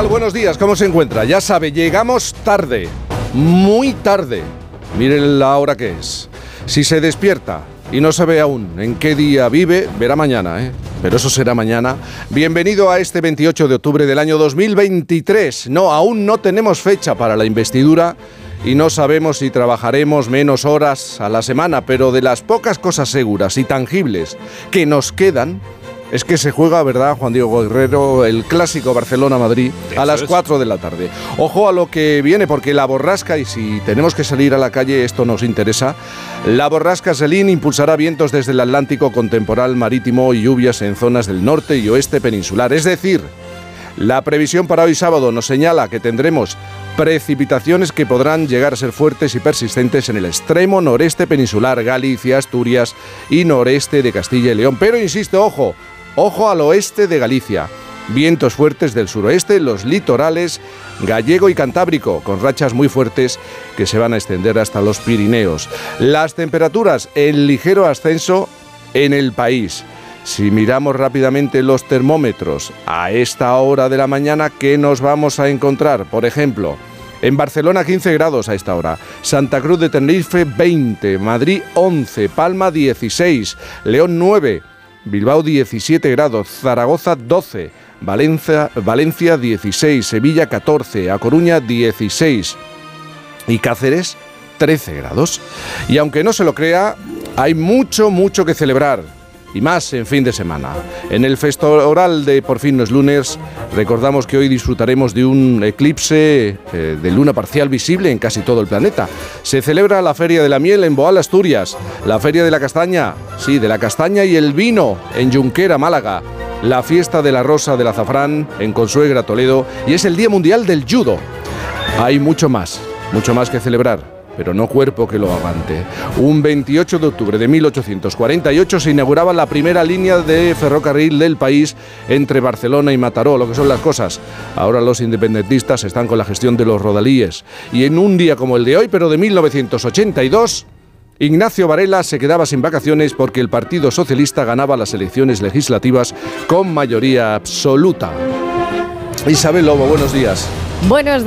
Buenos días, ¿cómo se encuentra? Ya sabe, llegamos tarde, muy tarde. Miren la hora que es. Si se despierta y no sabe aún en qué día vive, verá mañana, ¿eh? Pero eso será mañana. Bienvenido a este 28 de octubre del año 2023. No, aún no tenemos fecha para la investidura y no sabemos si trabajaremos menos horas a la semana, pero de las pocas cosas seguras y tangibles que nos quedan, es que se juega, ¿verdad, Juan Diego Guerrero, el clásico Barcelona-Madrid a las 4 de la tarde? Ojo a lo que viene, porque la borrasca, y si tenemos que salir a la calle, esto nos interesa, la borrasca Selín impulsará vientos desde el Atlántico con temporal marítimo y lluvias en zonas del norte y oeste peninsular. Es decir, la previsión para hoy sábado nos señala que tendremos precipitaciones que podrán llegar a ser fuertes y persistentes en el extremo noreste peninsular, Galicia, Asturias y noreste de Castilla y León. Pero insisto, ojo, Ojo al oeste de Galicia. Vientos fuertes del suroeste, los litorales gallego y cantábrico, con rachas muy fuertes que se van a extender hasta los Pirineos. Las temperaturas en ligero ascenso en el país. Si miramos rápidamente los termómetros a esta hora de la mañana, ¿qué nos vamos a encontrar? Por ejemplo, en Barcelona 15 grados a esta hora, Santa Cruz de Tenerife 20, Madrid 11, Palma 16, León 9, Bilbao 17 grados, Zaragoza 12, Valencia, Valencia 16, Sevilla 14, A Coruña 16 y Cáceres 13 grados. Y aunque no se lo crea, hay mucho, mucho que celebrar y más en fin de semana. En el oral de Por fin no es lunes, recordamos que hoy disfrutaremos de un eclipse eh, de luna parcial visible en casi todo el planeta. Se celebra la Feria de la Miel en Boal, Asturias, la Feria de la Castaña, sí, de la Castaña y el Vino en Junquera, Málaga, la Fiesta de la Rosa del Azafrán en Consuegra, Toledo, y es el Día Mundial del Judo. Hay mucho más, mucho más que celebrar pero no cuerpo que lo aguante. Un 28 de octubre de 1848 se inauguraba la primera línea de ferrocarril del país entre Barcelona y Mataró, lo que son las cosas. Ahora los independentistas están con la gestión de los rodalíes. Y en un día como el de hoy, pero de 1982, Ignacio Varela se quedaba sin vacaciones porque el Partido Socialista ganaba las elecciones legislativas con mayoría absoluta. Isabel Lobo, buenos días. Buenos días.